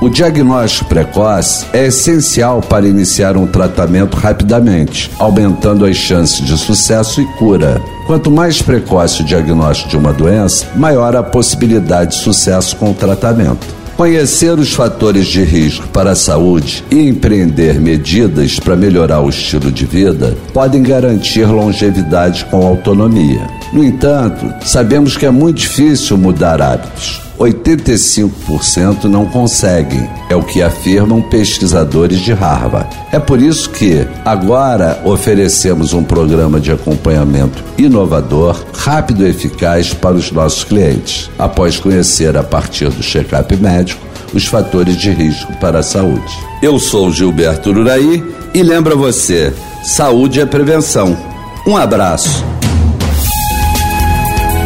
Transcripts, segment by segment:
O diagnóstico precoce é essencial para iniciar um tratamento rapidamente, aumentando as chances de sucesso e cura. Quanto mais precoce o diagnóstico de uma doença, maior a possibilidade de sucesso com o tratamento. Conhecer os fatores de risco para a saúde e empreender medidas para melhorar o estilo de vida podem garantir longevidade com autonomia. No entanto, sabemos que é muito difícil mudar hábitos. 85% não conseguem, é o que afirmam pesquisadores de Harvard. É por isso que agora oferecemos um programa de acompanhamento inovador, rápido e eficaz para os nossos clientes, após conhecer a partir do check-up médico os fatores de risco para a saúde. Eu sou Gilberto Uraí e lembra você, saúde é prevenção. Um abraço.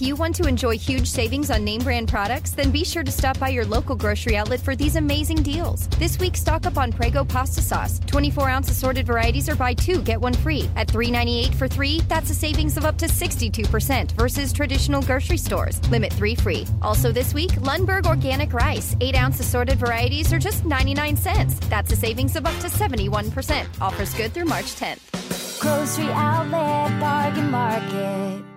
If you want to enjoy huge savings on name brand products, then be sure to stop by your local grocery outlet for these amazing deals. This week, stock up on Prego pasta sauce. 24 ounce assorted varieties are buy two, get one free. At $3.98 for three, that's a savings of up to 62% versus traditional grocery stores. Limit three free. Also this week, Lundberg organic rice. 8 ounce assorted varieties are just 99 cents. That's a savings of up to 71%. Offers good through March 10th. Grocery outlet, bargain market.